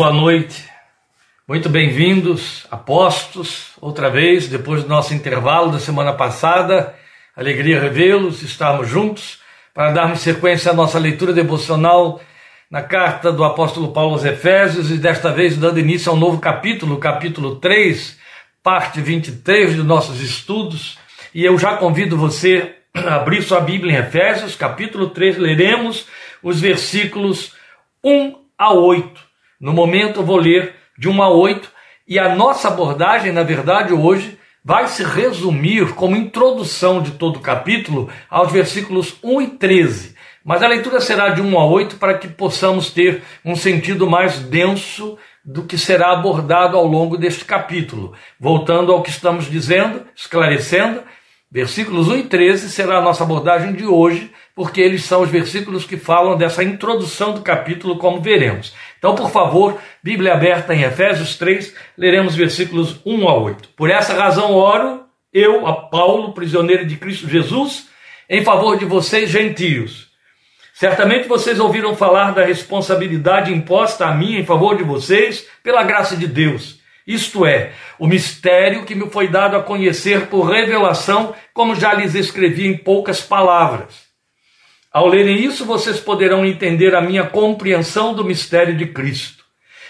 Boa noite, muito bem-vindos, apostos, outra vez, depois do nosso intervalo da semana passada. Alegria revê-los, estarmos juntos para darmos sequência à nossa leitura devocional na carta do apóstolo Paulo aos Efésios e desta vez dando início a um novo capítulo, capítulo 3, parte 23 dos nossos estudos. E eu já convido você a abrir sua Bíblia em Efésios, capítulo 3, leremos os versículos 1 a 8. No momento eu vou ler de 1 a 8 e a nossa abordagem, na verdade, hoje vai se resumir como introdução de todo o capítulo aos versículos 1 e 13. Mas a leitura será de 1 a 8 para que possamos ter um sentido mais denso do que será abordado ao longo deste capítulo. Voltando ao que estamos dizendo, esclarecendo, versículos 1 e 13 será a nossa abordagem de hoje, porque eles são os versículos que falam dessa introdução do capítulo, como veremos. Então, por favor, Bíblia aberta em Efésios 3, leremos versículos 1 a 8. Por essa razão oro, eu, a Paulo, prisioneiro de Cristo Jesus, em favor de vocês, gentios. Certamente vocês ouviram falar da responsabilidade imposta a mim em favor de vocês pela graça de Deus. Isto é, o mistério que me foi dado a conhecer por revelação, como já lhes escrevi em poucas palavras. Ao lerem isso, vocês poderão entender a minha compreensão do mistério de Cristo.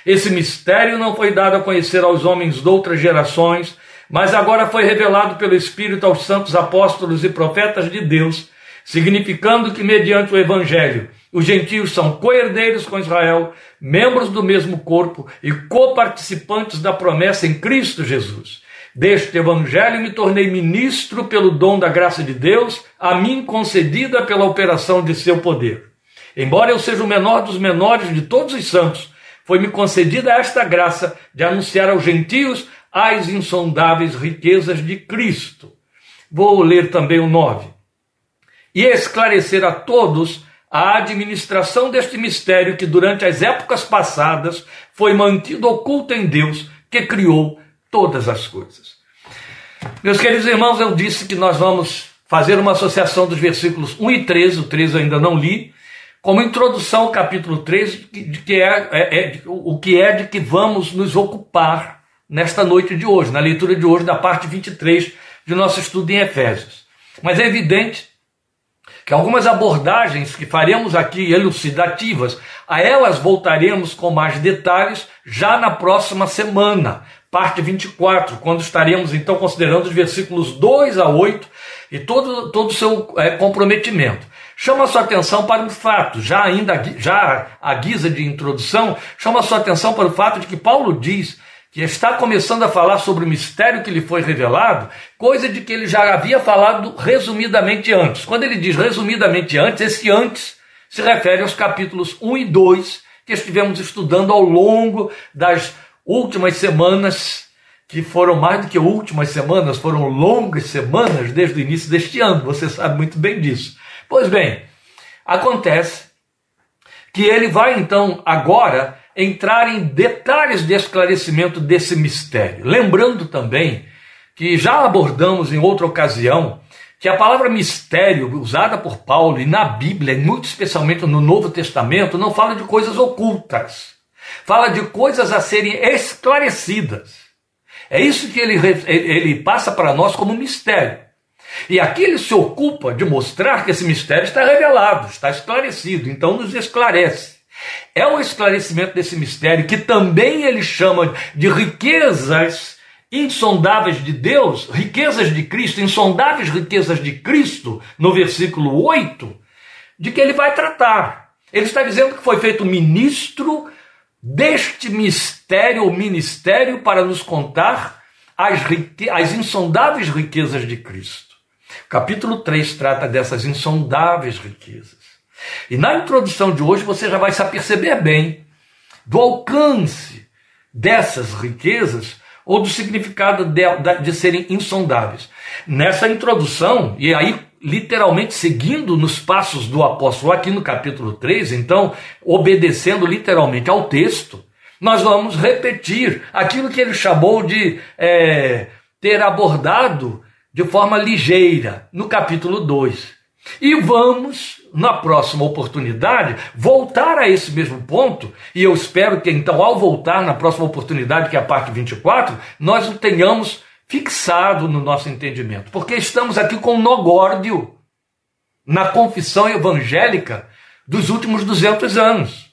Esse mistério não foi dado a conhecer aos homens de outras gerações, mas agora foi revelado pelo Espírito aos santos apóstolos e profetas de Deus, significando que, mediante o Evangelho, os gentios são co-herdeiros com Israel, membros do mesmo corpo e coparticipantes da promessa em Cristo Jesus. Deste evangelho me tornei ministro pelo dom da graça de Deus, a mim concedida pela operação de seu poder. Embora eu seja o menor dos menores de todos os santos, foi-me concedida esta graça de anunciar aos gentios as insondáveis riquezas de Cristo. Vou ler também o 9. E esclarecer a todos a administração deste mistério que durante as épocas passadas foi mantido oculto em Deus, que criou todas as coisas. Meus queridos irmãos, eu disse que nós vamos fazer uma associação dos versículos 1 e 13, o 13 eu ainda não li, como introdução ao capítulo 13, de que é, é, é, o que é de que vamos nos ocupar nesta noite de hoje, na leitura de hoje da parte 23 de nosso estudo em Efésios. Mas é evidente que algumas abordagens que faremos aqui elucidativas, a elas voltaremos com mais detalhes já na próxima semana, parte 24, quando estaremos então considerando os versículos 2 a 8 e todo, todo o seu é, comprometimento. Chama a sua atenção para um fato, já ainda já a guisa de introdução, chama a sua atenção para o fato de que Paulo diz que está começando a falar sobre o mistério que lhe foi revelado, coisa de que ele já havia falado resumidamente antes. Quando ele diz resumidamente antes, esse antes se refere aos capítulos 1 e 2 que estivemos estudando ao longo das últimas semanas, que foram mais do que últimas semanas, foram longas semanas desde o início deste ano, você sabe muito bem disso. Pois bem, acontece que ele vai então agora entrar em detalhes de esclarecimento desse mistério. Lembrando também que já abordamos em outra ocasião que a palavra mistério usada por Paulo e na Bíblia, muito especialmente no Novo Testamento, não fala de coisas ocultas fala de coisas a serem esclarecidas. É isso que ele, ele passa para nós como mistério. E aqui ele se ocupa de mostrar que esse mistério está revelado, está esclarecido, então nos esclarece. É o esclarecimento desse mistério que também ele chama de riquezas insondáveis de Deus, riquezas de Cristo, insondáveis riquezas de Cristo, no versículo 8, de que ele vai tratar. Ele está dizendo que foi feito ministro deste mistério ou ministério para nos contar as, as insondáveis riquezas de Cristo. Capítulo 3 trata dessas insondáveis riquezas. E na introdução de hoje você já vai se aperceber bem do alcance dessas riquezas ou do significado de, de serem insondáveis. Nessa introdução, e aí literalmente seguindo nos passos do apóstolo aqui no capítulo 3, então, obedecendo literalmente ao texto, nós vamos repetir aquilo que ele chamou de é, ter abordado de forma ligeira no capítulo 2. E vamos, na próxima oportunidade, voltar a esse mesmo ponto, e eu espero que então, ao voltar na próxima oportunidade, que é a parte 24, nós o tenhamos fixado no nosso entendimento, porque estamos aqui com um nogórdio na confissão evangélica dos últimos 200 anos.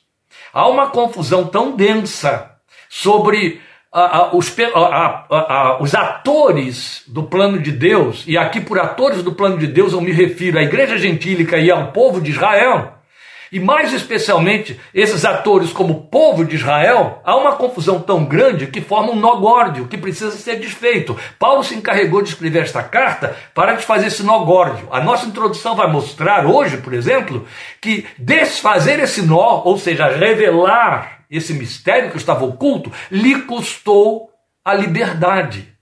Há uma confusão tão densa sobre os, os atores do plano de Deus, e aqui por atores do plano de Deus eu me refiro à igreja gentílica e ao povo de Israel, e mais especialmente esses atores como povo de Israel, há uma confusão tão grande que forma um nó górdio que precisa ser desfeito. Paulo se encarregou de escrever esta carta para desfazer esse nó górdio. A nossa introdução vai mostrar hoje, por exemplo, que desfazer esse nó, ou seja, revelar esse mistério que estava oculto, lhe custou a liberdade.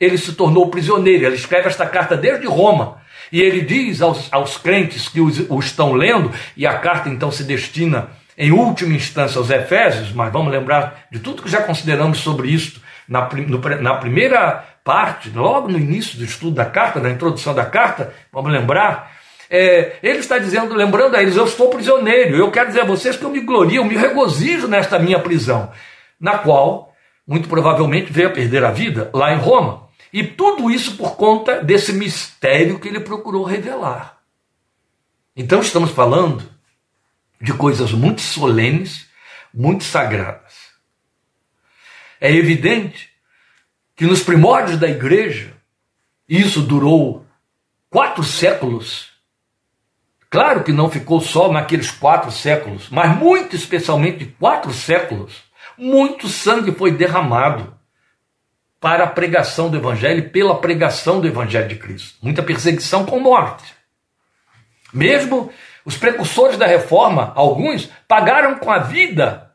Ele se tornou prisioneiro. Ele escreve esta carta desde Roma. E ele diz aos, aos crentes que os, o estão lendo, e a carta então se destina, em última instância, aos Efésios, mas vamos lembrar de tudo que já consideramos sobre isso na, no, na primeira parte, logo no início do estudo da carta, na introdução da carta, vamos lembrar é, ele está dizendo, lembrando a eles, eu estou prisioneiro, eu quero dizer a vocês que eu me glorio, eu me regozijo nesta minha prisão, na qual, muito provavelmente, veio a perder a vida lá em Roma. E tudo isso por conta desse mistério que ele procurou revelar. Então estamos falando de coisas muito solenes, muito sagradas. É evidente que nos primórdios da igreja, isso durou quatro séculos, Claro que não ficou só naqueles quatro séculos, mas muito especialmente quatro séculos, muito sangue foi derramado para a pregação do Evangelho pela pregação do Evangelho de Cristo. Muita perseguição com morte. Mesmo os precursores da reforma, alguns, pagaram com a vida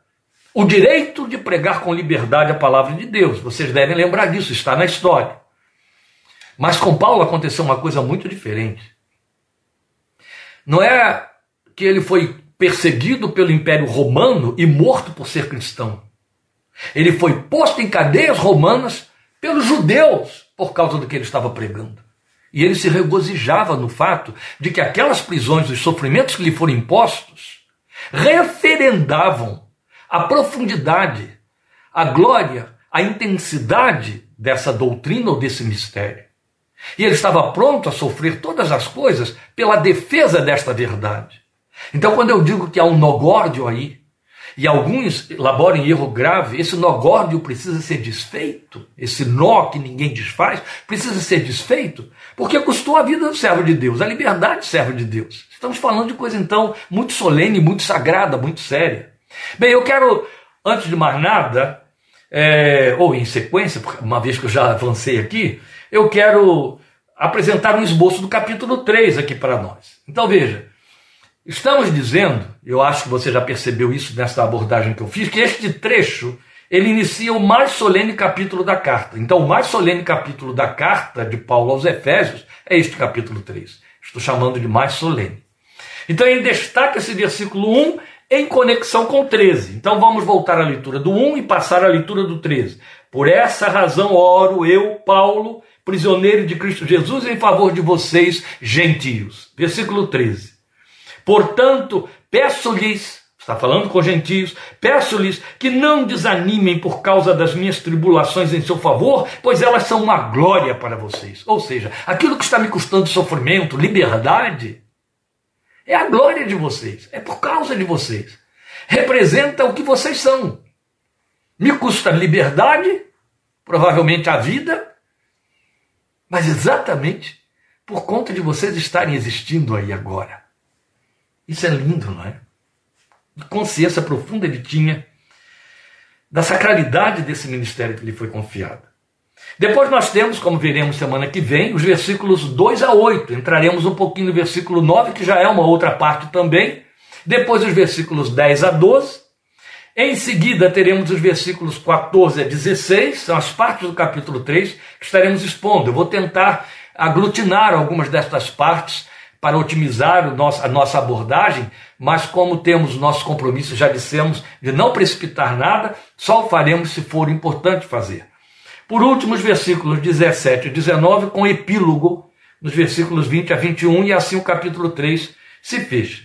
o direito de pregar com liberdade a palavra de Deus. Vocês devem lembrar disso, está na história. Mas com Paulo aconteceu uma coisa muito diferente. Não é que ele foi perseguido pelo Império Romano e morto por ser cristão. Ele foi posto em cadeias romanas pelos judeus por causa do que ele estava pregando. E ele se regozijava no fato de que aquelas prisões, os sofrimentos que lhe foram impostos, referendavam a profundidade, a glória, a intensidade dessa doutrina ou desse mistério. E ele estava pronto a sofrer todas as coisas pela defesa desta verdade. Então, quando eu digo que há um nogórdio aí, e alguns elaboram erro grave, esse nogórdio precisa ser desfeito, esse nó que ninguém desfaz, precisa ser desfeito, porque custou a vida do servo de Deus, a liberdade do servo de Deus. Estamos falando de coisa, então, muito solene, muito sagrada, muito séria. Bem, eu quero, antes de mais nada, é, ou em sequência, uma vez que eu já avancei aqui, eu quero apresentar um esboço do capítulo 3 aqui para nós. Então veja, estamos dizendo, eu acho que você já percebeu isso nessa abordagem que eu fiz, que este trecho ele inicia o mais solene capítulo da carta. Então, o mais solene capítulo da carta de Paulo aos Efésios é este capítulo 3. Estou chamando de mais solene. Então, ele destaca esse versículo 1 em conexão com o 13. Então, vamos voltar à leitura do 1 e passar à leitura do 13. Por essa razão oro eu, Paulo, prisioneiro de Cristo Jesus, em favor de vocês, gentios. Versículo 13. Portanto, peço-lhes, está falando com gentios, peço-lhes que não desanimem por causa das minhas tribulações em seu favor, pois elas são uma glória para vocês. Ou seja, aquilo que está me custando sofrimento, liberdade, é a glória de vocês, é por causa de vocês. Representa o que vocês são. Me custa liberdade, provavelmente a vida, mas exatamente por conta de vocês estarem existindo aí agora. Isso é lindo, não é? Que consciência profunda ele tinha da sacralidade desse ministério que lhe foi confiado. Depois nós temos, como veremos semana que vem, os versículos 2 a 8. Entraremos um pouquinho no versículo 9, que já é uma outra parte também. Depois os versículos 10 a 12. Em seguida, teremos os versículos 14 a 16, são as partes do capítulo 3 que estaremos expondo. Eu vou tentar aglutinar algumas destas partes para otimizar nosso, a nossa abordagem, mas como temos nosso compromisso, já dissemos, de não precipitar nada, só o faremos se for importante fazer. Por último, os versículos 17 e 19, com epílogo, nos versículos 20 a 21, e assim o capítulo 3 se fecha.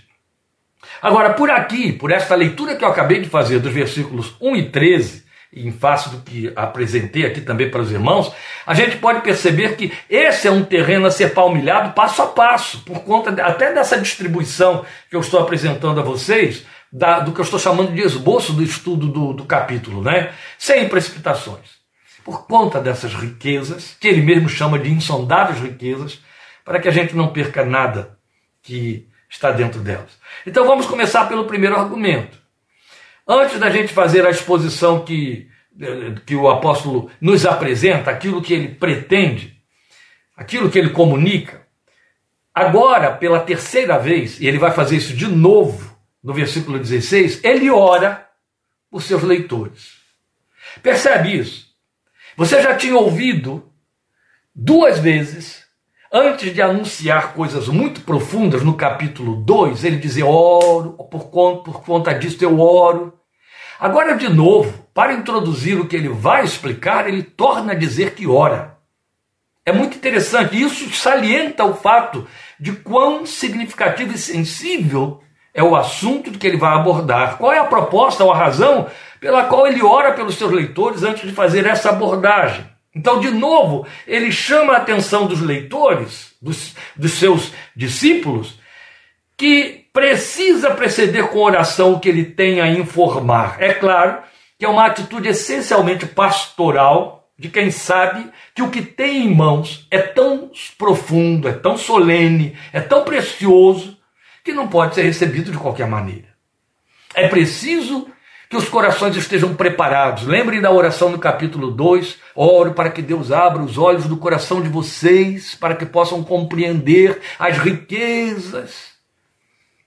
Agora, por aqui, por esta leitura que eu acabei de fazer dos versículos 1 e 13, em face do que apresentei aqui também para os irmãos, a gente pode perceber que esse é um terreno a ser palmilhado passo a passo, por conta até dessa distribuição que eu estou apresentando a vocês, da, do que eu estou chamando de esboço do estudo do, do capítulo, né? sem precipitações. Por conta dessas riquezas, que ele mesmo chama de insondáveis riquezas, para que a gente não perca nada que está dentro delas. Então vamos começar pelo primeiro argumento. Antes da gente fazer a exposição que, que o apóstolo nos apresenta, aquilo que ele pretende, aquilo que ele comunica, agora, pela terceira vez, e ele vai fazer isso de novo no versículo 16, ele ora por seus leitores. Percebe isso? Você já tinha ouvido duas vezes antes de anunciar coisas muito profundas no capítulo 2, ele dizia: oro, por conta, por conta disso eu oro. Agora, de novo, para introduzir o que ele vai explicar, ele torna a dizer que ora. É muito interessante, isso salienta o fato de quão significativo e sensível é o assunto que ele vai abordar. Qual é a proposta ou a razão pela qual ele ora pelos seus leitores antes de fazer essa abordagem? Então, de novo, ele chama a atenção dos leitores, dos, dos seus discípulos, que precisa preceder com oração o que ele tem a informar. É claro que é uma atitude essencialmente pastoral de quem sabe que o que tem em mãos é tão profundo, é tão solene, é tão precioso, que não pode ser recebido de qualquer maneira. É preciso que os corações estejam preparados. Lembrem da oração no capítulo 2. Oro para que Deus abra os olhos do coração de vocês, para que possam compreender as riquezas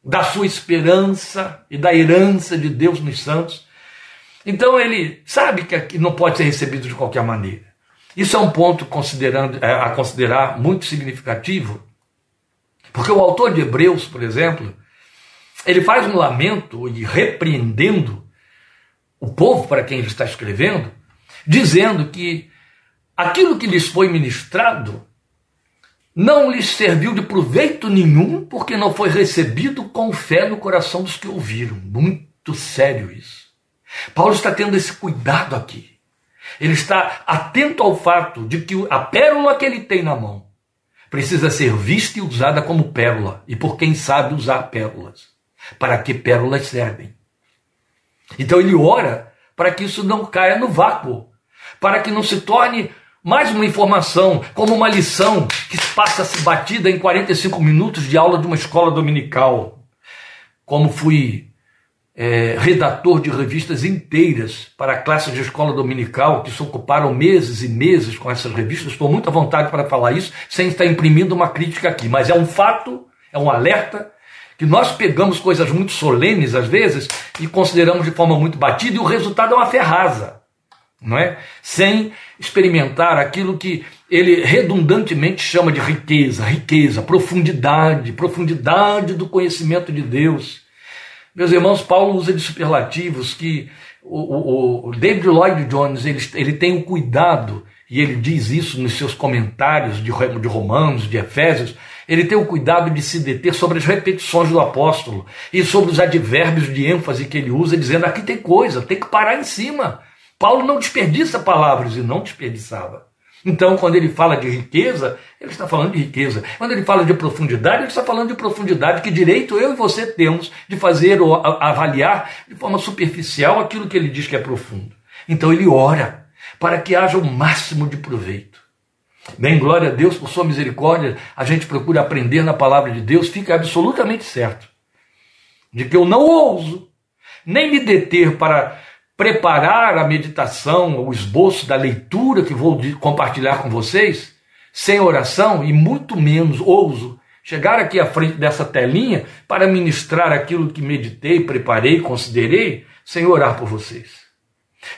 da sua esperança e da herança de Deus nos santos. Então ele sabe que não pode ser recebido de qualquer maneira. Isso é um ponto considerando, é, a considerar muito significativo, porque o autor de Hebreus, por exemplo, ele faz um lamento e repreendendo o povo para quem ele está escrevendo, dizendo que aquilo que lhes foi ministrado não lhes serviu de proveito nenhum, porque não foi recebido com fé no coração dos que ouviram. Muito sério isso. Paulo está tendo esse cuidado aqui. Ele está atento ao fato de que a pérola que ele tem na mão precisa ser vista e usada como pérola, e por quem sabe usar pérolas. Para que pérolas servem? Então ele ora para que isso não caia no vácuo, para que não se torne mais uma informação, como uma lição que passa-se batida em 45 minutos de aula de uma escola dominical. Como fui é, redator de revistas inteiras para classes de escola dominical que se ocuparam meses e meses com essas revistas, estou muito à vontade para falar isso, sem estar imprimindo uma crítica aqui, mas é um fato, é um alerta que nós pegamos coisas muito solenes às vezes e consideramos de forma muito batida e o resultado é uma ferraza, não é? Sem experimentar aquilo que ele redundantemente chama de riqueza, riqueza, profundidade, profundidade do conhecimento de Deus. Meus irmãos, Paulo usa de superlativos que o, o, o David Lloyd Jones ele, ele tem o cuidado, e ele diz isso nos seus comentários de, de Romanos, de Efésios, ele tem o cuidado de se deter sobre as repetições do apóstolo e sobre os advérbios de ênfase que ele usa, dizendo aqui tem coisa, tem que parar em cima. Paulo não desperdiça palavras e não desperdiçava. Então, quando ele fala de riqueza, ele está falando de riqueza. Quando ele fala de profundidade, ele está falando de profundidade. Que direito eu e você temos de fazer ou avaliar de forma superficial aquilo que ele diz que é profundo. Então, ele ora para que haja o máximo de proveito. Bem, glória a Deus por sua misericórdia, a gente procura aprender na palavra de Deus, fica absolutamente certo de que eu não ouso nem me deter para preparar a meditação, o esboço da leitura que vou compartilhar com vocês, sem oração, e muito menos ouso chegar aqui à frente dessa telinha para ministrar aquilo que meditei, preparei, considerei, sem orar por vocês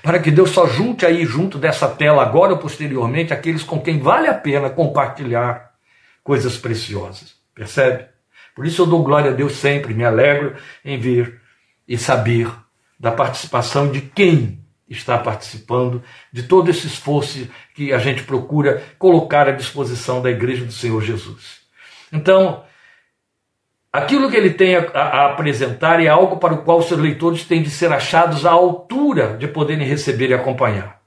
para que Deus só junte aí junto dessa tela agora ou posteriormente aqueles com quem vale a pena compartilhar coisas preciosas. Percebe? Por isso eu dou glória a Deus sempre, me alegro em ver e saber da participação de quem está participando de todo esse esforço que a gente procura colocar à disposição da Igreja do Senhor Jesus. Então, aquilo que ele tem a, a, apresentar é algo para o qual seus leitores têm de ser achados à altura de poderem receber e acompanhar.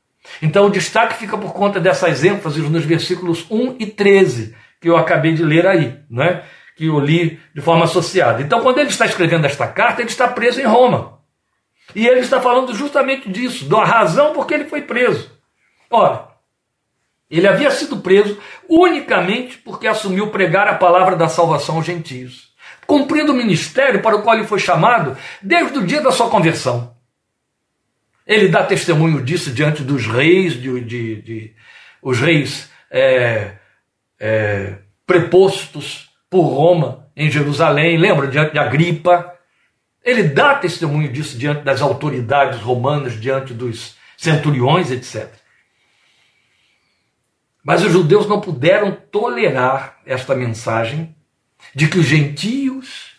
Então, o destaque fica por conta dessas ênfases nos versículos 1 e 13, que eu acabei de ler aí, né? que eu li de forma associada. Então, quando ele está escrevendo esta carta, ele está preso em Roma. E ele está falando justamente disso, da razão por que ele foi preso. Ora, ele havia sido preso unicamente porque assumiu pregar a palavra da salvação aos gentios, cumprindo o ministério para o qual ele foi chamado desde o dia da sua conversão. Ele dá testemunho disso diante dos reis, de, de, de os reis é, é, prepostos por Roma em Jerusalém, lembra diante de Agripa, ele dá testemunho disso diante das autoridades romanas, diante dos centuriões, etc. Mas os judeus não puderam tolerar esta mensagem de que os gentios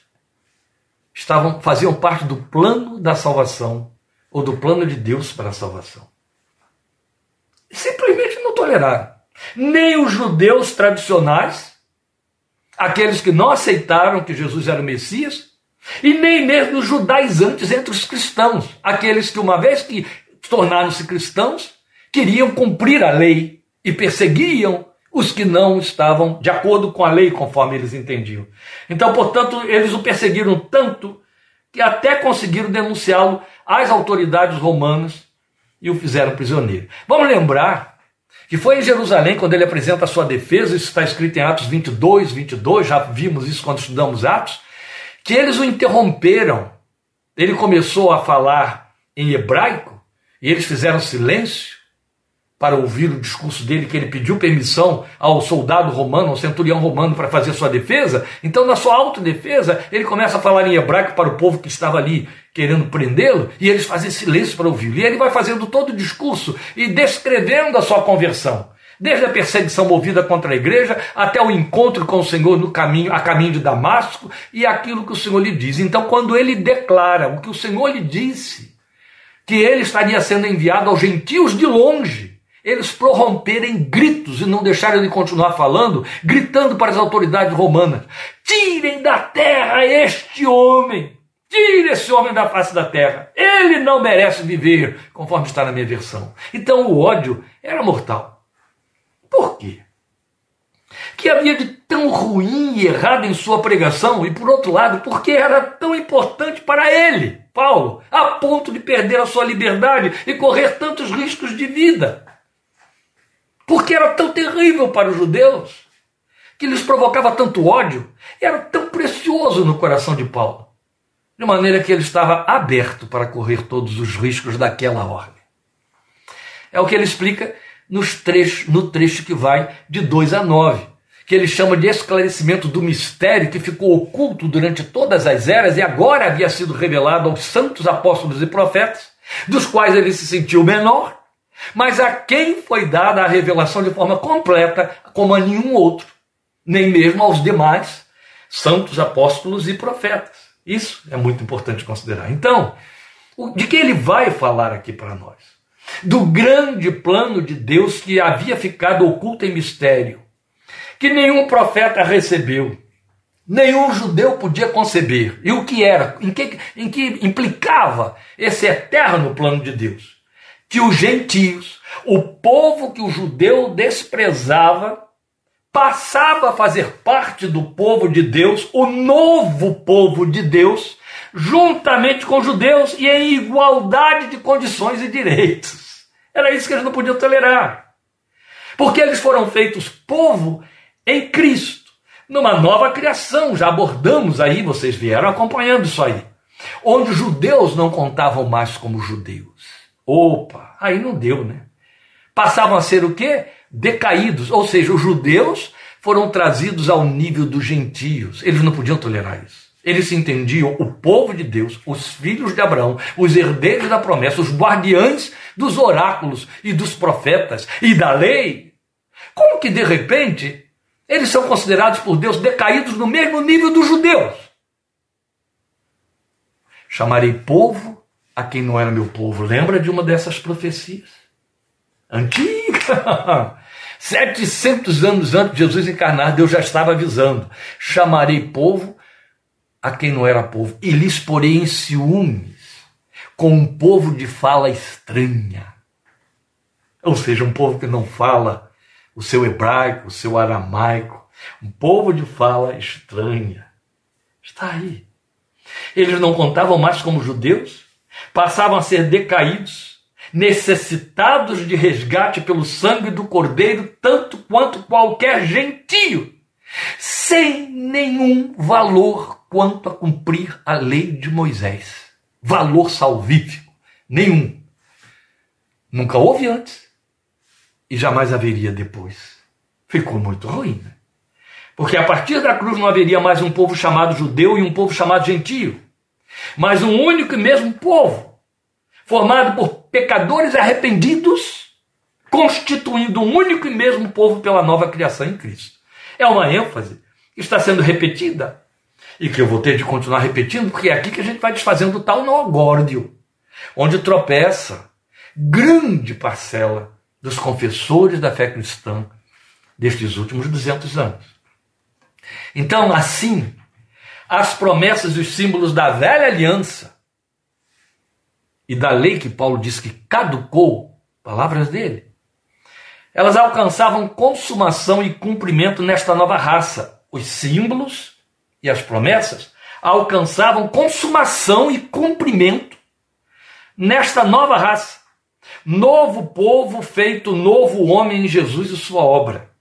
estavam faziam parte do plano da salvação ou do plano de Deus para a salvação. Simplesmente não toleraram. Nem os judeus tradicionais, aqueles que não aceitaram que Jesus era o Messias, e nem mesmo os judaizantes entre os cristãos, aqueles que, uma vez que tornaram-se cristãos, queriam cumprir a lei e perseguiam os que não estavam de acordo com a lei, conforme eles entendiam. Então, portanto, eles o perseguiram tanto que até conseguiram denunciá-lo às autoridades romanas e o fizeram prisioneiro. Vamos lembrar que foi em Jerusalém quando ele apresenta a sua defesa, isso está escrito em Atos 22, 22, já vimos isso quando estudamos Atos que eles o interromperam. Ele começou a falar em hebraico e eles fizeram silêncio para ouvir o discurso dele, que ele pediu permissão ao soldado romano, ao centurião romano, para fazer sua defesa. Então, na sua autodefesa, ele começa a falar em hebraico para o povo que estava ali querendo prendê-lo, e eles fazem silêncio para ouvi-lo. E ele vai fazendo todo o discurso e descrevendo a sua conversão desde a perseguição movida contra a igreja até o encontro com o Senhor no caminho, a caminho de Damasco e aquilo que o Senhor lhe diz. Então, quando ele declara o que o Senhor lhe disse, que ele estaria sendo enviado aos gentios de longe, eles prorromperem gritos e não deixarem de continuar falando, gritando para as autoridades romanas: tirem da terra este homem. Tire esse homem da face da terra. Ele não merece viver, conforme está na minha versão. Então o ódio era mortal. Por quê? Que havia de tão ruim e errado em sua pregação, e por outro lado, porque era tão importante para ele, Paulo, a ponto de perder a sua liberdade e correr tantos riscos de vida. Porque era tão terrível para os judeus, que lhes provocava tanto ódio, era tão precioso no coração de Paulo, de maneira que ele estava aberto para correr todos os riscos daquela ordem. É o que ele explica nos trechos, no trecho que vai de 2 a 9, que ele chama de esclarecimento do mistério que ficou oculto durante todas as eras e agora havia sido revelado aos santos apóstolos e profetas, dos quais ele se sentiu menor, mas a quem foi dada a revelação de forma completa, como a nenhum outro, nem mesmo aos demais santos apóstolos e profetas. Isso é muito importante considerar. Então, de que ele vai falar aqui para nós? do grande plano de Deus que havia ficado oculto em mistério, que nenhum profeta recebeu, nenhum judeu podia conceber. E o que era? Em que, em que implicava esse eterno plano de Deus? Que os gentios, o povo que o judeu desprezava, passava a fazer parte do povo de Deus, o novo povo de Deus, juntamente com os judeus e em igualdade de condições e direitos. Era isso que eles não podiam tolerar. Porque eles foram feitos povo em Cristo, numa nova criação. Já abordamos aí, vocês vieram acompanhando isso aí. Onde os judeus não contavam mais como judeus. Opa, aí não deu, né? Passavam a ser o quê? Decaídos. Ou seja, os judeus foram trazidos ao nível dos gentios. Eles não podiam tolerar isso. Eles se entendiam o povo de Deus, os filhos de Abraão, os herdeiros da promessa, os guardiães dos oráculos e dos profetas e da lei. Como que de repente eles são considerados por Deus decaídos no mesmo nível dos judeus? Chamarei povo a quem não era meu povo. Lembra de uma dessas profecias? Antiga! 700 anos antes de Jesus encarnar, Deus já estava avisando: chamarei povo a quem não era povo, e lhes porei em ciúmes com um povo de fala estranha. Ou seja, um povo que não fala o seu hebraico, o seu aramaico, um povo de fala estranha. Está aí. Eles não contavam mais como judeus, passavam a ser decaídos, necessitados de resgate pelo sangue do cordeiro, tanto quanto qualquer gentio, sem nenhum valor quanto a cumprir a lei de Moisés. Valor salvífico, nenhum. Nunca houve antes e jamais haveria depois. Ficou muito ruim. Né? Porque a partir da cruz não haveria mais um povo chamado judeu e um povo chamado gentio, mas um único e mesmo povo, formado por pecadores arrependidos, constituindo um único e mesmo povo pela nova criação em Cristo. É uma ênfase que está sendo repetida e que eu vou ter de continuar repetindo, porque é aqui que a gente vai desfazendo o tal nó onde tropeça grande parcela dos confessores da fé cristã destes últimos 200 anos. Então, assim, as promessas e os símbolos da velha aliança e da lei que Paulo diz que caducou, palavras dele, elas alcançavam consumação e cumprimento nesta nova raça. Os símbolos e as promessas alcançavam consumação e cumprimento nesta nova raça. Novo povo feito novo homem em Jesus e sua obra.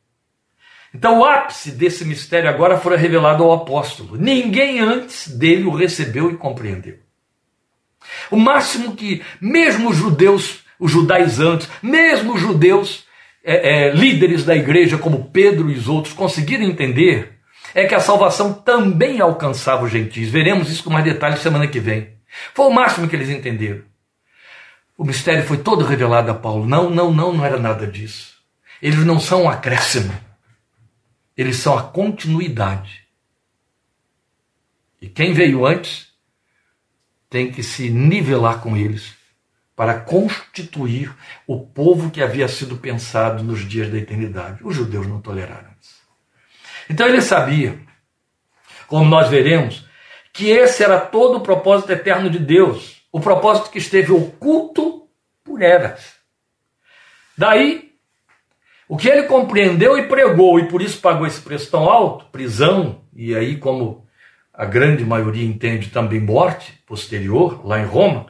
Então, o ápice desse mistério agora foi revelado ao apóstolo. Ninguém antes dele o recebeu e compreendeu. O máximo que, mesmo os judeus, os judaizantes, mesmo os judeus é, é, líderes da igreja, como Pedro e os outros, conseguiram entender, é que a salvação também alcançava os gentios. Veremos isso com mais detalhes semana que vem. Foi o máximo que eles entenderam. O mistério foi todo revelado a Paulo. Não, não, não, não era nada disso. Eles não são um acréscimo. Eles são a continuidade. E quem veio antes tem que se nivelar com eles para constituir o povo que havia sido pensado nos dias da eternidade. Os judeus não toleraram isso. Então ele sabia, como nós veremos, que esse era todo o propósito eterno de Deus, o propósito que esteve oculto por eras. Daí o que ele compreendeu e pregou, e por isso pagou esse preço tão alto, prisão, e aí, como a grande maioria entende, também morte posterior, lá em Roma,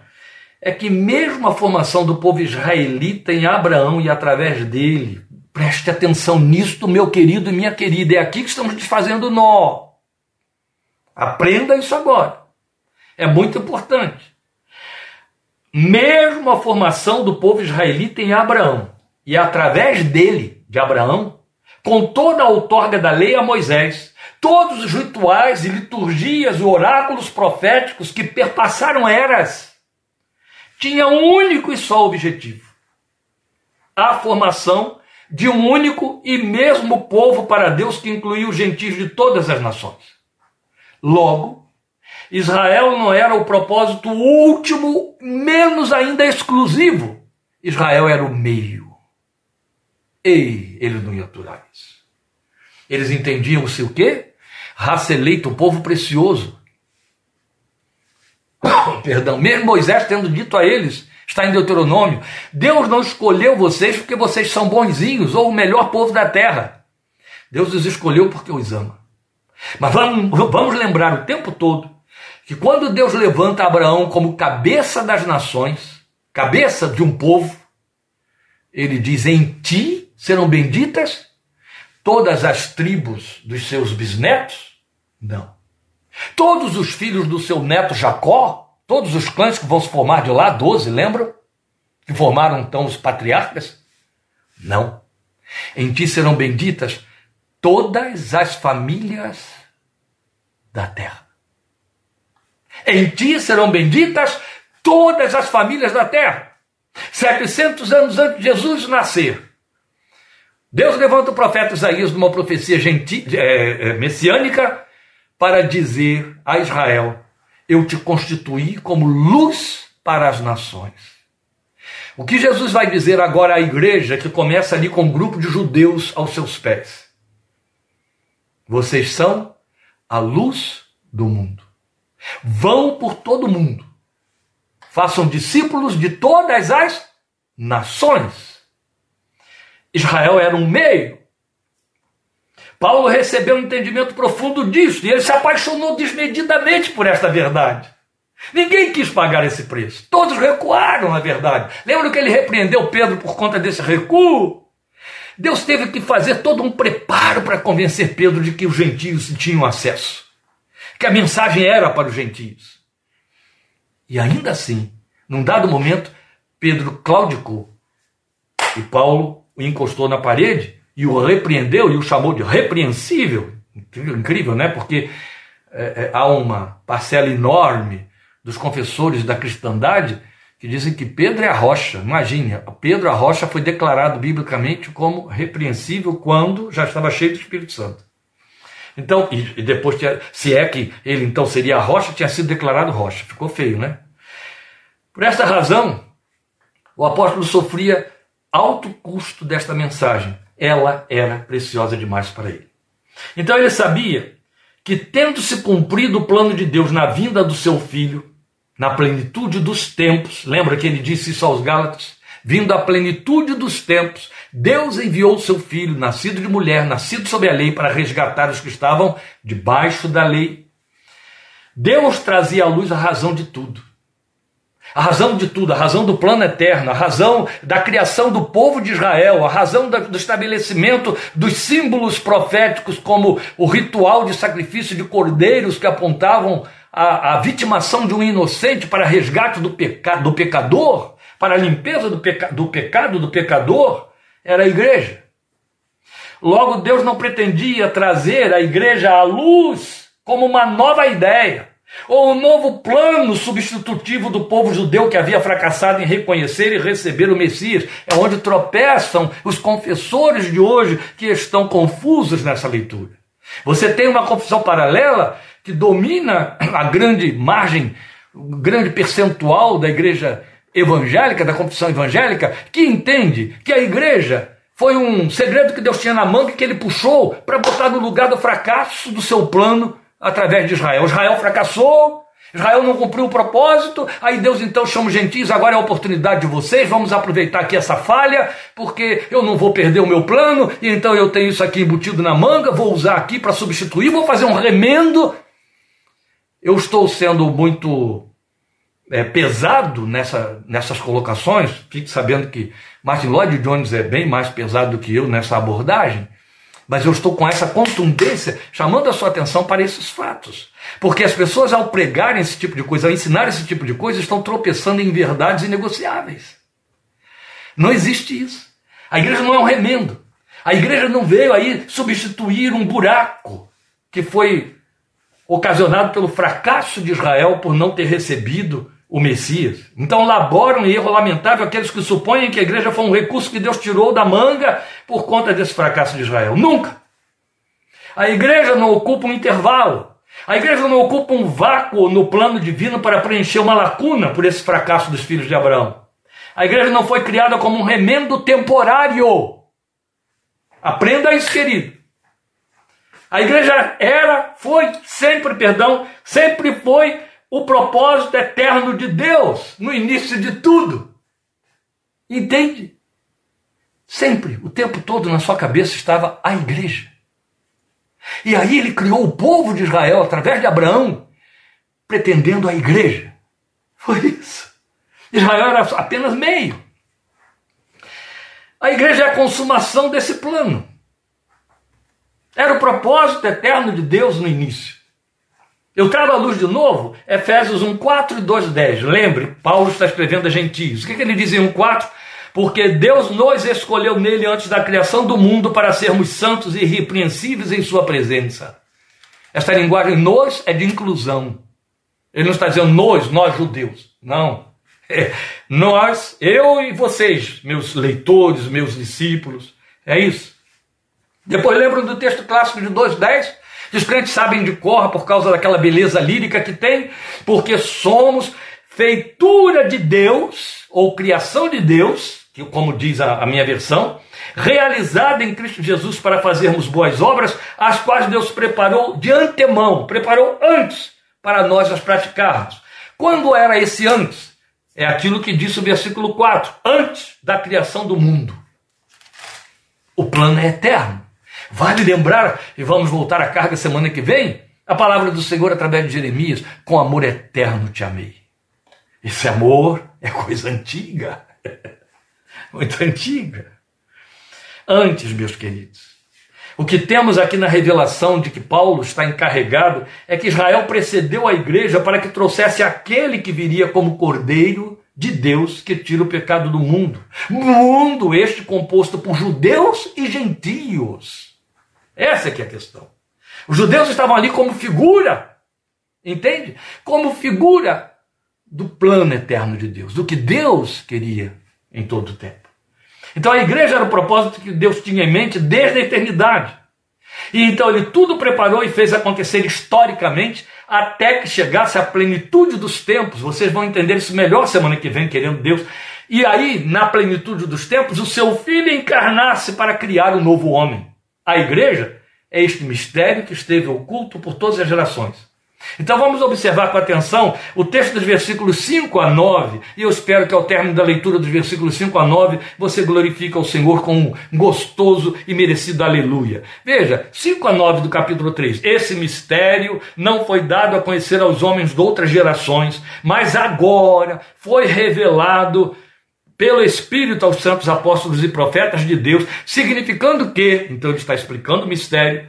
é que mesmo a formação do povo israelita em Abraão e através dele, preste atenção nisto, meu querido e minha querida, é aqui que estamos desfazendo nó. Aprenda isso agora. É muito importante. Mesmo a formação do povo israelita em Abraão, e através dele, de Abraão, com toda a outorga da lei a Moisés, todos os rituais e liturgias e oráculos proféticos que perpassaram eras, tinha um único e só objetivo: a formação de um único e mesmo povo para Deus que incluía os gentios de todas as nações. Logo, Israel não era o propósito último, menos ainda exclusivo. Israel era o meio. Ei, eles não iam aturar isso. Eles entendiam-se o quê? Raça eleita, um povo precioso. Perdão, mesmo Moisés tendo dito a eles, está em Deuteronômio, Deus não escolheu vocês porque vocês são bonzinhos ou o melhor povo da terra. Deus os escolheu porque os ama. Mas vamos, vamos lembrar o tempo todo que quando Deus levanta Abraão como cabeça das nações, cabeça de um povo, ele diz: Em ti serão benditas todas as tribos dos seus bisnetos? Não. Todos os filhos do seu neto Jacó, todos os clãs que vão se formar de lá, doze, lembram? Que formaram então os patriarcas? Não. Em ti serão benditas todas as famílias da terra. Em ti serão benditas todas as famílias da terra. 700 anos antes de Jesus nascer, Deus levanta o profeta Isaías numa profecia genti, é, é, messiânica para dizer a Israel: Eu te constituí como luz para as nações. O que Jesus vai dizer agora à igreja, que começa ali com um grupo de judeus aos seus pés? Vocês são a luz do mundo. Vão por todo o mundo. Façam discípulos de todas as nações. Israel era um meio. Paulo recebeu um entendimento profundo disso e ele se apaixonou desmedidamente por esta verdade. Ninguém quis pagar esse preço. Todos recuaram, na verdade. Lembra que ele repreendeu Pedro por conta desse recuo? Deus teve que fazer todo um preparo para convencer Pedro de que os gentios tinham acesso, que a mensagem era para os gentios. E ainda assim, num dado momento, Pedro claudicou e Paulo encostou na parede e o repreendeu e o chamou de repreensível. Incrível, né? Porque é, é, há uma parcela enorme dos confessores da cristandade que dizem que Pedro é a rocha. Imagine, Pedro a rocha foi declarado biblicamente como repreensível quando já estava cheio do Espírito Santo. Então, e depois, se é que ele então seria a rocha, tinha sido declarado rocha. Ficou feio, né? Por esta razão, o apóstolo sofria alto custo desta mensagem. Ela era preciosa demais para ele. Então ele sabia que, tendo se cumprido o plano de Deus na vinda do seu filho, na plenitude dos tempos, lembra que ele disse isso aos Gálatas? Vindo à plenitude dos tempos, Deus enviou o seu filho, nascido de mulher, nascido sob a lei, para resgatar os que estavam debaixo da lei. Deus trazia à luz a razão de tudo. A razão de tudo, a razão do plano eterno, a razão da criação do povo de Israel, a razão do estabelecimento dos símbolos proféticos, como o ritual de sacrifício de cordeiros que apontavam a, a vitimação de um inocente para resgate do, peca, do pecador, para a limpeza do, peca, do pecado do pecador, era a igreja. Logo, Deus não pretendia trazer a igreja à luz como uma nova ideia, ou um novo plano substitutivo do povo judeu que havia fracassado em reconhecer e receber o Messias. É onde tropeçam os confessores de hoje que estão confusos nessa leitura. Você tem uma confissão paralela que domina a grande margem, o grande percentual da igreja evangélica, da confissão evangélica, que entende que a igreja foi um segredo que Deus tinha na manga que ele puxou para botar no lugar do fracasso do seu plano através de Israel. Israel fracassou, Israel não cumpriu o propósito, aí Deus então chama os gentios, agora é a oportunidade de vocês, vamos aproveitar aqui essa falha, porque eu não vou perder o meu plano, e então eu tenho isso aqui embutido na manga, vou usar aqui para substituir, vou fazer um remendo eu estou sendo muito é, pesado nessa, nessas colocações, fique sabendo que Martin Lloyd Jones é bem mais pesado do que eu nessa abordagem, mas eu estou com essa contundência chamando a sua atenção para esses fatos. Porque as pessoas, ao pregarem esse tipo de coisa, ao ensinar esse tipo de coisa, estão tropeçando em verdades inegociáveis. Não existe isso. A igreja não é um remendo. A igreja não veio aí substituir um buraco que foi ocasionado pelo fracasso de Israel por não ter recebido o Messias. Então laboram em erro lamentável aqueles que supõem que a igreja foi um recurso que Deus tirou da manga por conta desse fracasso de Israel. Nunca! A igreja não ocupa um intervalo. A igreja não ocupa um vácuo no plano divino para preencher uma lacuna por esse fracasso dos filhos de Abraão. A igreja não foi criada como um remendo temporário. Aprenda isso, querido. A igreja era, foi, sempre, perdão, sempre foi o propósito eterno de Deus no início de tudo. Entende? Sempre, o tempo todo na sua cabeça estava a igreja. E aí ele criou o povo de Israel através de Abraão, pretendendo a igreja. Foi isso. Israel era apenas meio. A igreja é a consumação desse plano. Era o propósito eterno de Deus no início. Eu trago à luz de novo Efésios 1, 4 e 2, 10. Lembre, Paulo está escrevendo a gentios. O que, que ele diz em 1, 4? Porque Deus nos escolheu nele antes da criação do mundo para sermos santos e irrepreensíveis em sua presença. Esta linguagem nós é de inclusão. Ele não está dizendo nós, nós judeus. Não. É, nós, eu e vocês, meus leitores, meus discípulos. É isso. Depois lembram do texto clássico de 2,10? Os crentes sabem de cor por causa daquela beleza lírica que tem, porque somos feitura de Deus, ou criação de Deus, que, como diz a, a minha versão, realizada em Cristo Jesus para fazermos boas obras, as quais Deus preparou de antemão, preparou antes para nós as praticarmos. Quando era esse antes? É aquilo que disse o versículo 4, antes da criação do mundo. O plano é eterno. Vale lembrar, e vamos voltar à carga semana que vem, a palavra do Senhor através de Jeremias: com amor eterno te amei. Esse amor é coisa antiga, muito antiga. Antes, meus queridos, o que temos aqui na revelação de que Paulo está encarregado é que Israel precedeu a igreja para que trouxesse aquele que viria como cordeiro de Deus que tira o pecado do mundo. Mundo este composto por judeus e gentios. Essa é que é a questão. Os judeus estavam ali como figura, entende? Como figura do plano eterno de Deus, do que Deus queria em todo o tempo. Então a igreja era o propósito que Deus tinha em mente desde a eternidade. E então ele tudo preparou e fez acontecer historicamente até que chegasse a plenitude dos tempos. Vocês vão entender isso melhor semana que vem, querendo Deus. E aí, na plenitude dos tempos, o seu filho encarnasse para criar um novo homem. A igreja é este mistério que esteve oculto por todas as gerações. Então vamos observar com atenção o texto dos versículos 5 a 9, e eu espero que ao término da leitura dos versículos 5 a 9 você glorifique ao Senhor com um gostoso e merecido aleluia. Veja, 5 a 9 do capítulo 3. Esse mistério não foi dado a conhecer aos homens de outras gerações, mas agora foi revelado pelo Espírito aos santos apóstolos e profetas de Deus, significando que, então ele está explicando o mistério,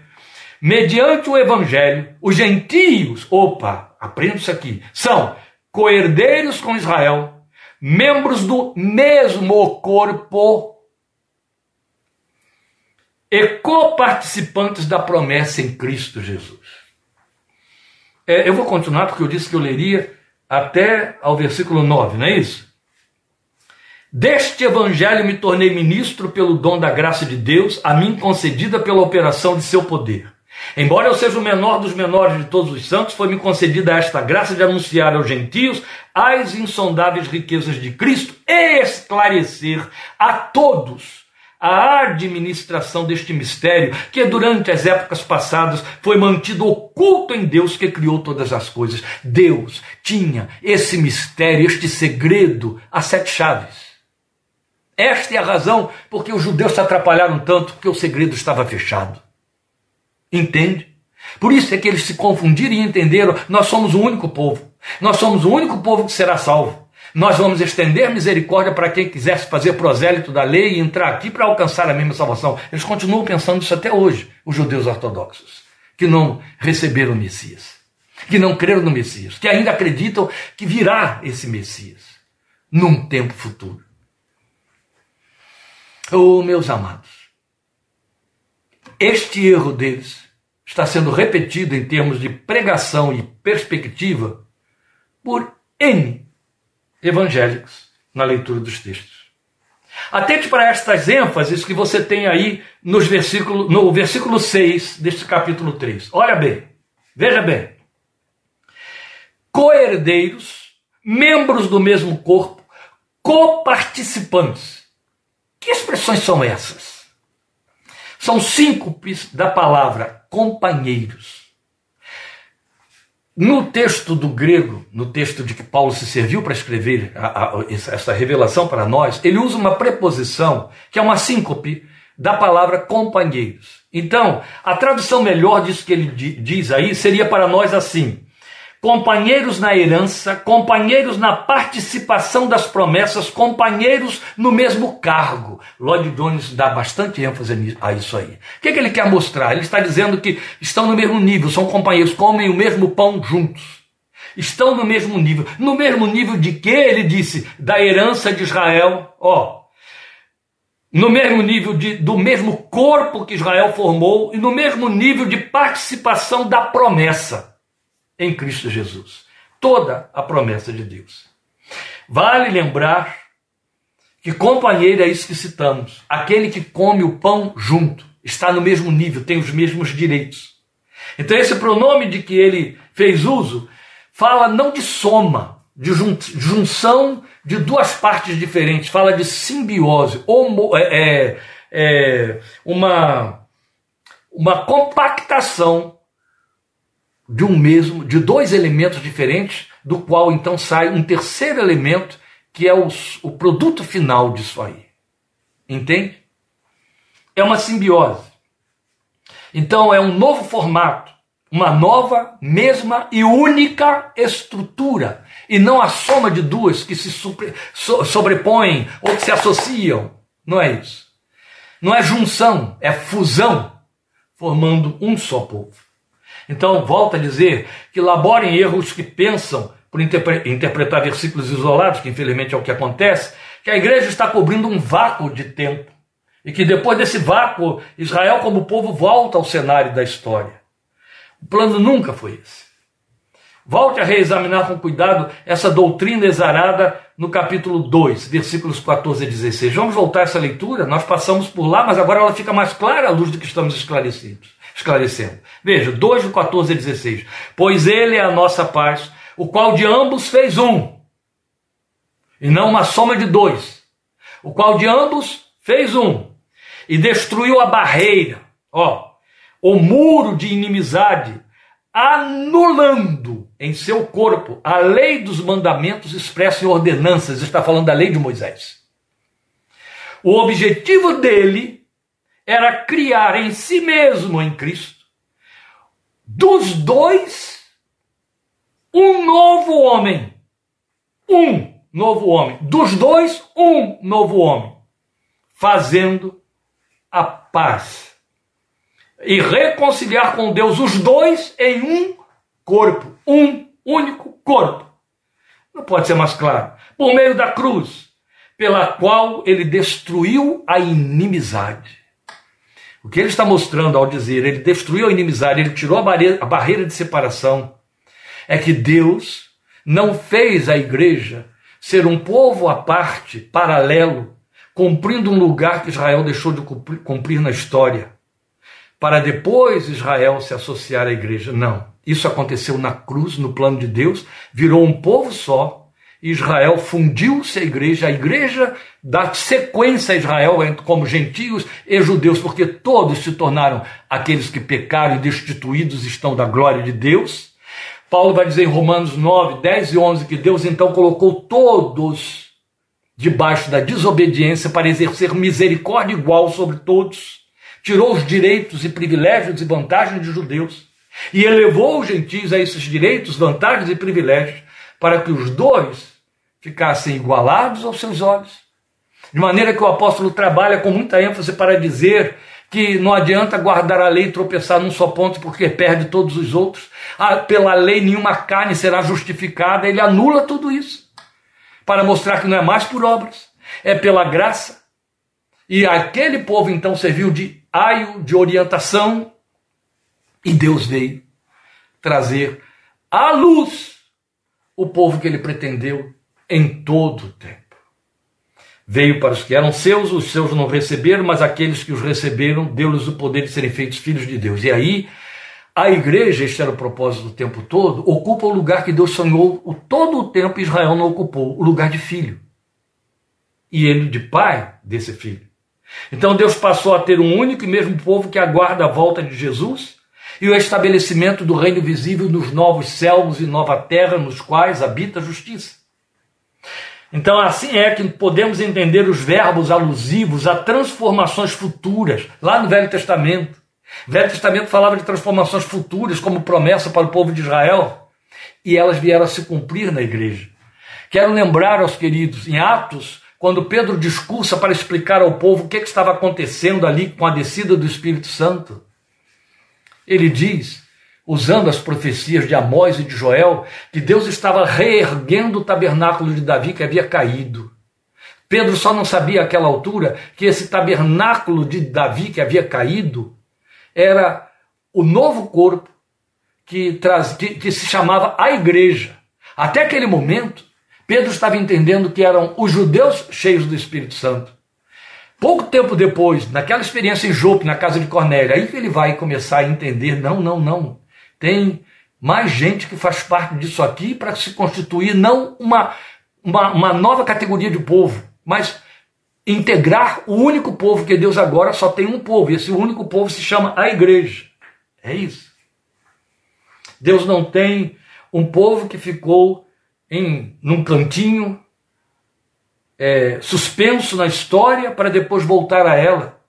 mediante o evangelho, os gentios, opa, aprenda isso aqui, são coerdeiros com Israel, membros do mesmo corpo e coparticipantes da promessa em Cristo Jesus. É, eu vou continuar porque eu disse que eu leria até ao versículo 9, não é isso? Deste evangelho me tornei ministro pelo dom da graça de Deus, a mim concedida pela operação de seu poder. Embora eu seja o menor dos menores de todos os santos, foi-me concedida esta graça de anunciar aos gentios as insondáveis riquezas de Cristo e esclarecer a todos a administração deste mistério que durante as épocas passadas foi mantido oculto em Deus que criou todas as coisas. Deus tinha esse mistério, este segredo, a sete chaves. Esta é a razão porque os judeus se atrapalharam tanto, porque o segredo estava fechado. Entende? Por isso é que eles se confundiram e entenderam: nós somos o único povo. Nós somos o único povo que será salvo. Nós vamos estender misericórdia para quem quisesse fazer prosélito da lei e entrar aqui para alcançar a mesma salvação. Eles continuam pensando isso até hoje, os judeus ortodoxos, que não receberam o Messias, que não creram no Messias, que ainda acreditam que virá esse Messias num tempo futuro. Oh, meus amados, este erro deles está sendo repetido em termos de pregação e perspectiva por N evangélicos na leitura dos textos. Atente para estas ênfases que você tem aí nos versículo, no versículo 6 deste capítulo 3. Olha bem, veja bem. Coherdeiros, membros do mesmo corpo, coparticipantes. Que expressões são essas? São síncopes da palavra companheiros. No texto do grego, no texto de que Paulo se serviu para escrever a, a, essa revelação para nós, ele usa uma preposição que é uma síncope da palavra companheiros. Então, a tradução melhor disso que ele diz aí seria para nós assim: companheiros na herança, companheiros na participação das promessas, companheiros no mesmo cargo. Lloyd Jones dá bastante ênfase a isso aí. O que, é que ele quer mostrar? Ele está dizendo que estão no mesmo nível, são companheiros, comem o mesmo pão juntos. Estão no mesmo nível. No mesmo nível de que ele disse? Da herança de Israel. Ó, no mesmo nível de, do mesmo corpo que Israel formou e no mesmo nível de participação da promessa em Cristo Jesus. Toda a promessa de Deus. Vale lembrar que companheiro é isso que citamos. Aquele que come o pão junto, está no mesmo nível, tem os mesmos direitos. Então, esse pronome de que ele fez uso fala não de soma, de junção de duas partes diferentes, fala de simbiose, homo, é, é, é, uma, uma compactação de um mesmo, de dois elementos diferentes, do qual então sai um terceiro elemento que é o, o produto final disso aí. Entende? É uma simbiose. Então é um novo formato, uma nova, mesma e única estrutura, e não a soma de duas que se sobrepõem ou que se associam. Não é isso. Não é junção, é fusão, formando um só povo. Então, volta a dizer que laborem erros que pensam por interpretar versículos isolados, que infelizmente é o que acontece, que a igreja está cobrindo um vácuo de tempo. E que depois desse vácuo, Israel, como povo, volta ao cenário da história. O plano nunca foi esse. Volte a reexaminar com cuidado essa doutrina exarada no capítulo 2, versículos 14 a 16. Vamos voltar a essa leitura, nós passamos por lá, mas agora ela fica mais clara à luz do que estamos esclarecidos, esclarecendo. Veja, 2 de 14 a 16. Pois ele é a nossa paz, o qual de ambos fez um, e não uma soma de dois, o qual de ambos fez um, e destruiu a barreira, ó, o muro de inimizade, anulando em seu corpo a lei dos mandamentos expressa em ordenanças, está falando da lei de Moisés. O objetivo dele era criar em si mesmo, em Cristo, dos dois um novo homem. Um novo homem. Dos dois, um novo homem. Fazendo a paz. E reconciliar com Deus os dois em um corpo. Um único corpo. Não pode ser mais claro. Por meio da cruz, pela qual ele destruiu a inimizade. O que ele está mostrando ao dizer ele destruiu a inimizade, ele tirou a barreira, a barreira de separação, é que Deus não fez a igreja ser um povo à parte, paralelo, cumprindo um lugar que Israel deixou de cumprir na história, para depois Israel se associar à igreja. Não. Isso aconteceu na cruz, no plano de Deus, virou um povo só. Israel fundiu-se à igreja, a igreja dá sequência a Israel como gentios e judeus, porque todos se tornaram aqueles que pecaram e destituídos estão da glória de Deus. Paulo vai dizer em Romanos 9, 10 e 11 que Deus então colocou todos debaixo da desobediência para exercer misericórdia igual sobre todos, tirou os direitos e privilégios e vantagens de judeus e elevou os gentios a esses direitos, vantagens e privilégios para que os dois ficassem igualados aos seus olhos. De maneira que o apóstolo trabalha com muita ênfase para dizer que não adianta guardar a lei e tropeçar num só ponto porque perde todos os outros. Ah, pela lei nenhuma carne será justificada. Ele anula tudo isso para mostrar que não é mais por obras, é pela graça. E aquele povo então serviu de aio, de orientação, e Deus veio trazer à luz o povo que ele pretendeu em todo o tempo. Veio para os que eram seus, os seus não receberam, mas aqueles que os receberam, deu-lhes o poder de serem feitos filhos de Deus. E aí, a igreja, este era o propósito do tempo todo, ocupa o lugar que Deus sonhou o, todo o tempo Israel não ocupou, o lugar de filho. E ele de pai desse filho. Então Deus passou a ter um único e mesmo povo que aguarda a volta de Jesus e o estabelecimento do reino visível nos novos céus e nova terra nos quais habita a justiça. Então, assim é que podemos entender os verbos alusivos a transformações futuras, lá no Velho Testamento. O Velho Testamento falava de transformações futuras como promessa para o povo de Israel, e elas vieram a se cumprir na igreja. Quero lembrar aos queridos, em Atos, quando Pedro discursa para explicar ao povo o que, que estava acontecendo ali com a descida do Espírito Santo, ele diz usando as profecias de Amós e de Joel, que Deus estava reerguendo o tabernáculo de Davi que havia caído. Pedro só não sabia àquela altura que esse tabernáculo de Davi que havia caído era o novo corpo que, traz, que, que se chamava a igreja. Até aquele momento, Pedro estava entendendo que eram os judeus cheios do Espírito Santo. Pouco tempo depois, naquela experiência em Jope, na casa de Cornélio, aí que ele vai começar a entender: não, não, não. Tem mais gente que faz parte disso aqui para se constituir não uma, uma, uma nova categoria de povo, mas integrar o único povo que Deus agora só tem um povo, e esse único povo se chama a igreja. É isso. Deus não tem um povo que ficou em num cantinho é, suspenso na história para depois voltar a ela.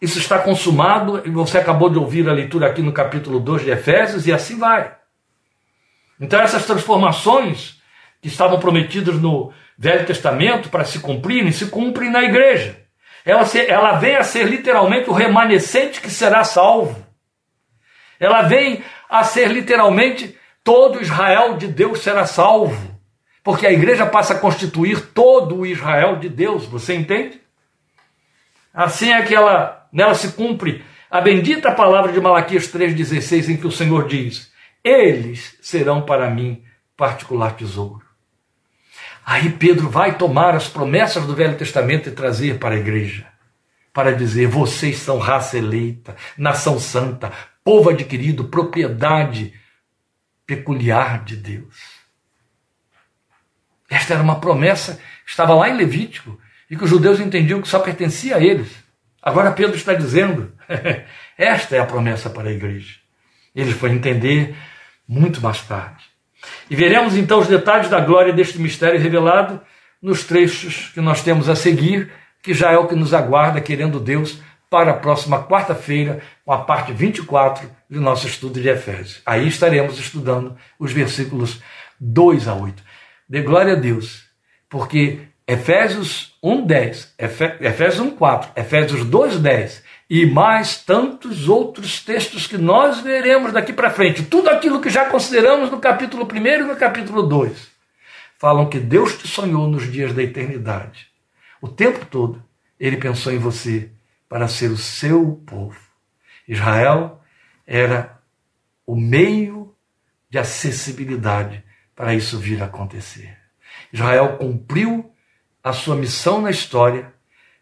Isso está consumado, e você acabou de ouvir a leitura aqui no capítulo 2 de Efésios, e assim vai. Então, essas transformações que estavam prometidas no Velho Testamento para se cumprirem, se cumprem na igreja. Ela, se, ela vem a ser literalmente o remanescente que será salvo. Ela vem a ser literalmente todo Israel de Deus será salvo porque a igreja passa a constituir todo o Israel de Deus, você entende? Assim é que ela, nela se cumpre a bendita palavra de Malaquias 3,16, em que o Senhor diz: Eles serão para mim particular tesouro. Aí Pedro vai tomar as promessas do Velho Testamento e trazer para a igreja, para dizer: vocês são raça eleita, nação santa, povo adquirido, propriedade peculiar de Deus. Esta era uma promessa que estava lá em Levítico e que os judeus entendiam que só pertencia a eles. Agora Pedro está dizendo: esta é a promessa para a igreja. Eles foram entender muito mais tarde. E veremos então os detalhes da glória deste mistério revelado nos trechos que nós temos a seguir, que já é o que nos aguarda, querendo Deus, para a próxima quarta-feira, com a parte 24 do nosso estudo de Efésios. Aí estaremos estudando os versículos 2 a 8. Dê glória a Deus, porque Efésios 1:10, Efésios 1:4, Efésios 2:10 e mais tantos outros textos que nós veremos daqui para frente, tudo aquilo que já consideramos no capítulo 1 e no capítulo 2, falam que Deus te sonhou nos dias da eternidade. O tempo todo ele pensou em você para ser o seu povo. Israel era o meio de acessibilidade para isso vir a acontecer. Israel cumpriu a sua missão na história,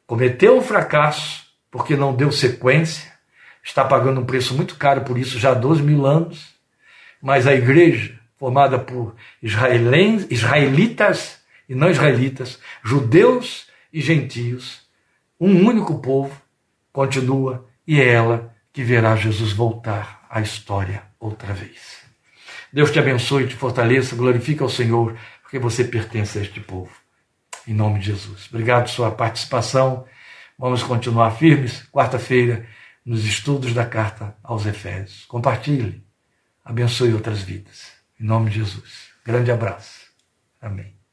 cometeu um fracasso porque não deu sequência, está pagando um preço muito caro por isso já há 12 mil anos, mas a igreja, formada por israelitas e não israelitas, judeus e gentios, um único povo, continua e é ela que verá Jesus voltar à história outra vez. Deus te abençoe, te fortaleça, glorifique ao Senhor, porque você pertence a este povo. Em nome de Jesus. Obrigado por sua participação. Vamos continuar firmes, quarta-feira, nos estudos da carta aos Efésios. Compartilhe, abençoe outras vidas. Em nome de Jesus. Grande abraço. Amém.